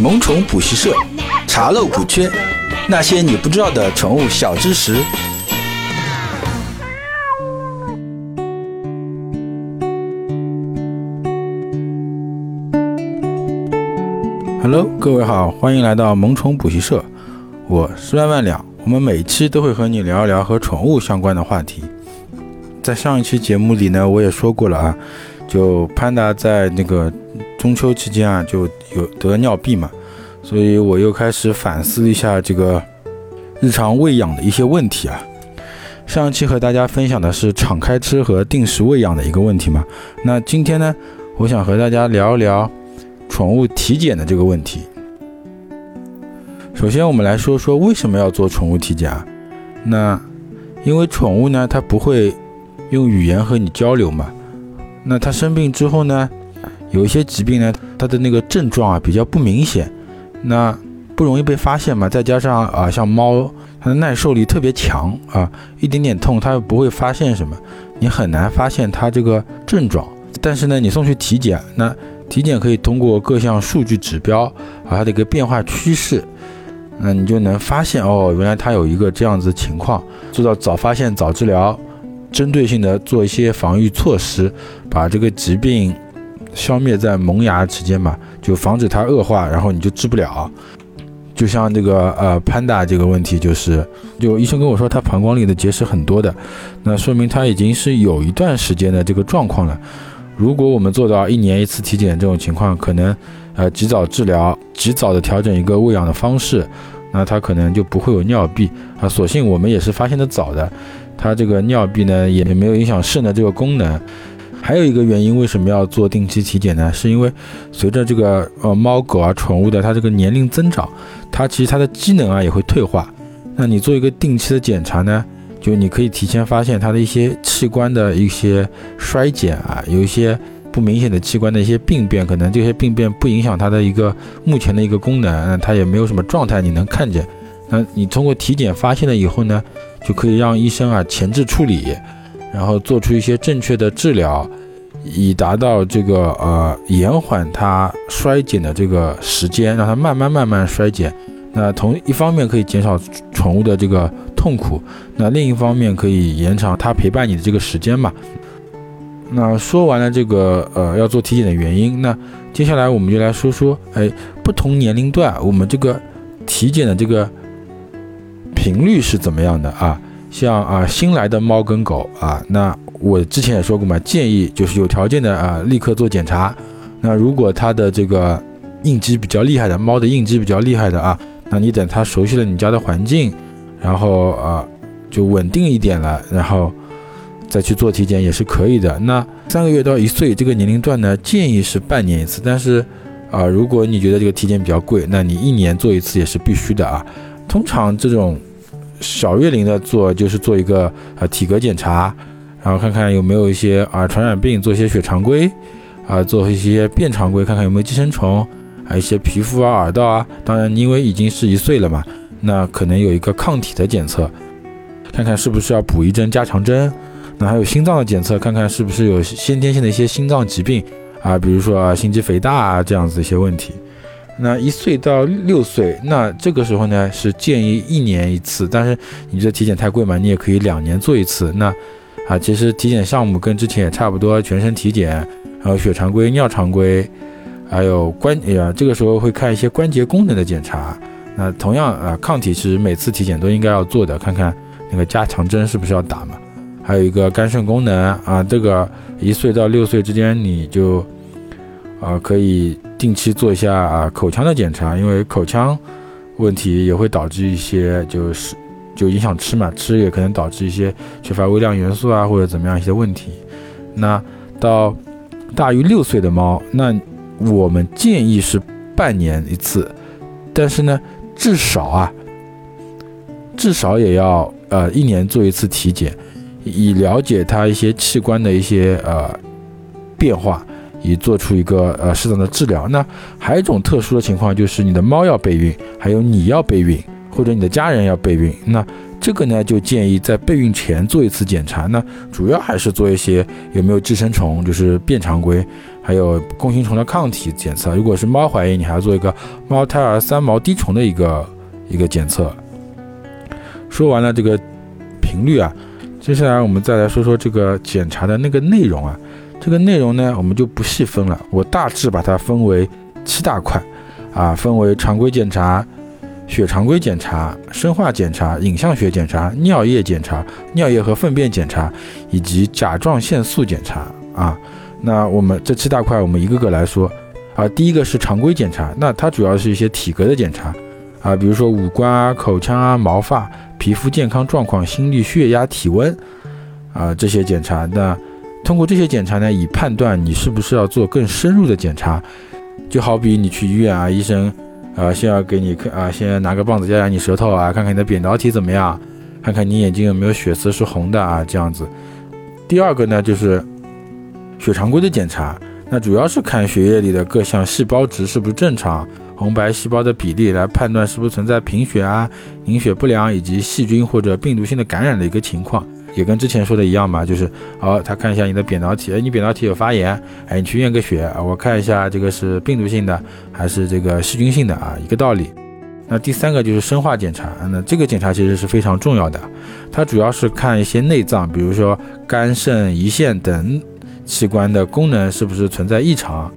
萌宠补习社，查漏补缺，那些你不知道的宠物小知识。Hello，各位好，欢迎来到萌宠补习社，我是万万两。我们每期都会和你聊一聊和宠物相关的话题。在上一期节目里呢，我也说过了啊，就潘达在那个中秋期间啊，就有得尿闭嘛，所以我又开始反思一下这个日常喂养的一些问题啊。上一期和大家分享的是敞开吃和定时喂养的一个问题嘛，那今天呢，我想和大家聊一聊宠物体检的这个问题。首先，我们来说说为什么要做宠物体检啊？那因为宠物呢，它不会。用语言和你交流嘛？那它生病之后呢？有一些疾病呢，它的那个症状啊比较不明显，那不容易被发现嘛。再加上啊，像猫，它的耐受力特别强啊，一点点痛它又不会发现什么，你很难发现它这个症状。但是呢，你送去体检，那体检可以通过各项数据指标啊，它的一个变化趋势，那你就能发现哦，原来它有一个这样子情况，做到早发现早治疗。针对性的做一些防御措施，把这个疾病消灭在萌芽期间嘛，就防止它恶化，然后你就治不了。就像这个呃潘达这个问题，就是就医生跟我说他膀胱里的结石很多的，那说明他已经是有一段时间的这个状况了。如果我们做到一年一次体检这种情况，可能呃及早治疗，及早的调整一个喂养的方式，那他可能就不会有尿闭啊。所幸我们也是发现的早的。它这个尿闭呢，也没有影响肾的这个功能。还有一个原因，为什么要做定期体检呢？是因为随着这个呃猫狗啊宠物的它这个年龄增长，它其实它的机能啊也会退化。那你做一个定期的检查呢，就你可以提前发现它的一些器官的一些衰减啊，有一些不明显的器官的一些病变，可能这些病变不影响它的一个目前的一个功能，它也没有什么状态，你能看见。那你通过体检发现了以后呢？就可以让医生啊前置处理，然后做出一些正确的治疗，以达到这个呃延缓它衰减的这个时间，让它慢慢慢慢衰减。那同一方面可以减少宠物的这个痛苦，那另一方面可以延长它陪伴你的这个时间嘛。那说完了这个呃要做体检的原因，那接下来我们就来说说，哎，不同年龄段我们这个体检的这个。频率是怎么样的啊？像啊新来的猫跟狗啊，那我之前也说过嘛，建议就是有条件的啊立刻做检查。那如果它的这个应激比较厉害的猫的应激比较厉害的啊，那你等它熟悉了你家的环境，然后啊就稳定一点了，然后再去做体检也是可以的。那三个月到一岁这个年龄段呢，建议是半年一次。但是啊，如果你觉得这个体检比较贵，那你一年做一次也是必须的啊。通常这种。小月龄的做就是做一个呃体格检查，然后看看有没有一些啊传染病，做一些血常规，啊做一些便常规，看看有没有寄生虫，还有一些皮肤啊耳道啊。当然，因为已经是一岁了嘛，那可能有一个抗体的检测，看看是不是要补一针加强针。那还有心脏的检测，看看是不是有先天性的一些心脏疾病啊，比如说心肌肥大啊这样子一些问题。那一岁到六岁，那这个时候呢是建议一年一次，但是你觉得体检太贵嘛？你也可以两年做一次。那啊，其实体检项目跟之前也差不多，全身体检，还有血常规、尿常规，还有关呀，这个时候会看一些关节功能的检查。那同样啊，抗体其实每次体检都应该要做的，看看那个加强针是不是要打嘛？还有一个肝肾功能啊，这个一岁到六岁之间你就啊可以。定期做一下啊口腔的检查，因为口腔问题也会导致一些就是就影响吃嘛，吃也可能导致一些缺乏微量元素啊或者怎么样一些问题。那到大于六岁的猫，那我们建议是半年一次，但是呢至少啊至少也要呃一年做一次体检，以了解它一些器官的一些呃变化。以做出一个呃适当的治疗。那还有一种特殊的情况，就是你的猫要备孕，还有你要备孕，或者你的家人要备孕。那这个呢，就建议在备孕前做一次检查。那主要还是做一些有没有寄生虫，就是便常规，还有弓形虫的抗体检测。如果是猫怀孕，你还要做一个猫胎儿三毛滴虫的一个一个检测。说完了这个频率啊，接下来我们再来说说这个检查的那个内容啊。这个内容呢，我们就不细分了，我大致把它分为七大块啊，分为常规检查。血常规检查、生化检查、影像学检查、尿液检查、尿液和粪便检查，以及甲状腺素检查啊。那我们这七大块，我们一个个来说啊。第一个是常规检查，那它主要是一些体格的检查啊，比如说五官啊、口腔啊、毛发、皮肤健康状况、心率、血压、体温啊这些检查。那通过这些检查呢，以判断你是不是要做更深入的检查。就好比你去医院啊，医生。啊，先要给你看啊，先拿个棒子压压你舌头啊，看看你的扁桃体怎么样，看看你眼睛有没有血丝是红的啊，这样子。第二个呢，就是血常规的检查，那主要是看血液里的各项细胞值是不是正常，红白细胞的比例来判断是不是存在贫血啊、凝血不良以及细菌或者病毒性的感染的一个情况。也跟之前说的一样嘛，就是好，他看一下你的扁桃体，哎，你扁桃体有发炎，哎，你去验个血啊，我看一下这个是病毒性的还是这个细菌性的啊，一个道理。那第三个就是生化检查，那这个检查其实是非常重要的，它主要是看一些内脏，比如说肝、肾、胰腺等器官的功能是不是存在异常，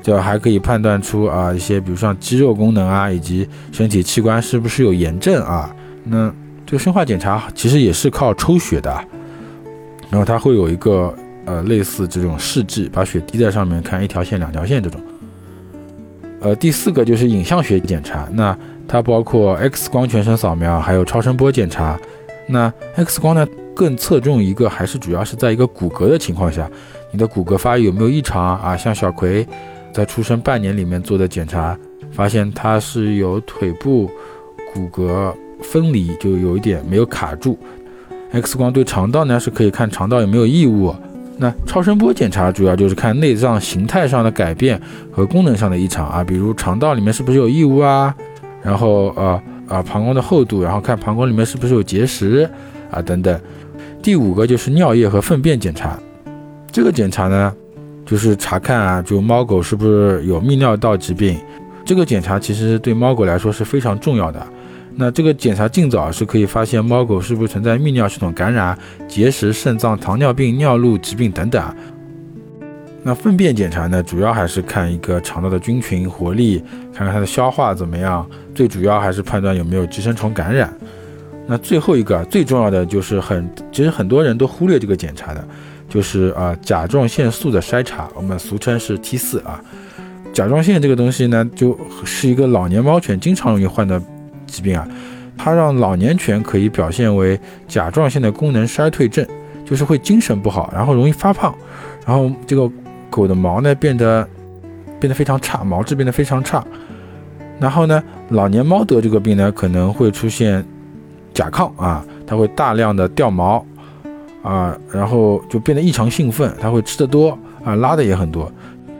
就还可以判断出啊一些，比如像肌肉功能啊，以及身体器官是不是有炎症啊，那。这个生化检查其实也是靠抽血的，然后它会有一个呃类似这种试剂，把血滴在上面看一条线、两条线这种。呃，第四个就是影像学检查，那它包括 X 光全身扫描，还有超声波检查。那 X 光呢更侧重一个，还是主要是在一个骨骼的情况下，你的骨骼发育有没有异常啊？像小葵在出生半年里面做的检查，发现他是有腿部骨骼。分离就有一点没有卡住，X 光对肠道呢是可以看肠道有没有异物，那超声波检查主要就是看内脏形态上的改变和功能上的异常啊，比如肠道里面是不是有异物啊，然后呃啊膀胱的厚度，然后看膀胱里面是不是有结石啊等等。第五个就是尿液和粪便检查，这个检查呢就是查看啊，就猫狗是不是有泌尿道疾病，这个检查其实对猫狗来说是非常重要的。那这个检查尽早是可以发现猫狗是不是存在泌尿系统感染、结石、肾脏、糖尿病、尿路疾病等等。那粪便检查呢，主要还是看一个肠道的菌群活力，看看它的消化怎么样。最主要还是判断有没有寄生虫感染。那最后一个最重要的就是很，其实很多人都忽略这个检查的，就是啊甲状腺素的筛查，我们俗称是 T 四啊。甲状腺这个东西呢，就是一个老年猫犬经常容易患的。疾病啊，它让老年犬可以表现为甲状腺的功能衰退症，就是会精神不好，然后容易发胖，然后这个狗的毛呢变得变得非常差，毛质变得非常差。然后呢，老年猫得这个病呢，可能会出现甲亢啊，它会大量的掉毛啊，然后就变得异常兴奋，它会吃的多啊，拉的也很多。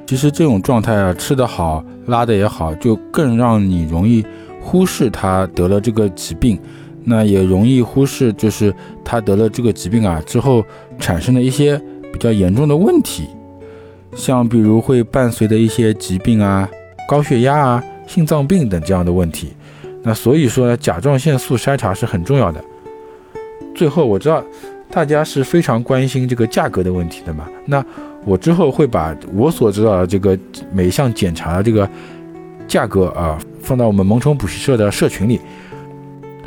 其实这种状态啊，吃得好，拉的也好，就更让你容易。忽视他得了这个疾病，那也容易忽视，就是他得了这个疾病啊之后产生的一些比较严重的问题，像比如会伴随的一些疾病啊，高血压啊、心脏病等这样的问题。那所以说呢甲状腺素筛查是很重要的。最后我知道大家是非常关心这个价格的问题的嘛，那我之后会把我所知道的这个每项检查的这个价格啊。放到我们萌宠补习社的社群里，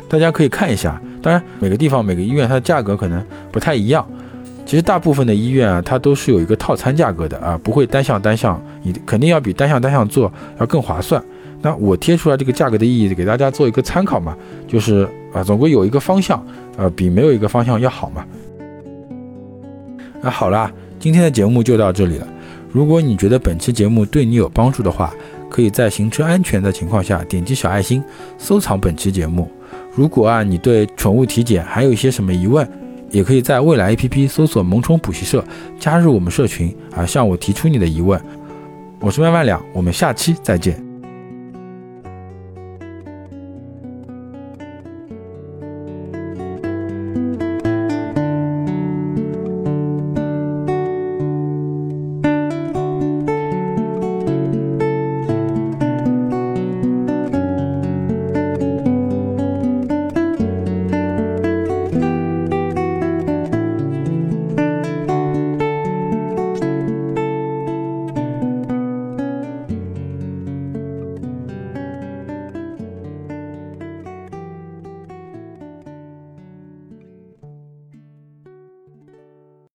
大家可以看一下。当然，每个地方每个医院它的价格可能不太一样。其实大部分的医院啊，它都是有一个套餐价格的啊，不会单项单项，你肯定要比单项单项做要更划算。那我贴出来这个价格的意义，给大家做一个参考嘛，就是啊，总归有一个方向，呃，比没有一个方向要好嘛。那好啦，今天的节目就到这里了。如果你觉得本期节目对你有帮助的话，可以在行车安全的情况下点击小爱心收藏本期节目。如果啊你对宠物体检还有一些什么疑问，也可以在未来 APP 搜索“萌宠补习社”，加入我们社群啊，向我提出你的疑问。我是万万两，我们下期再见。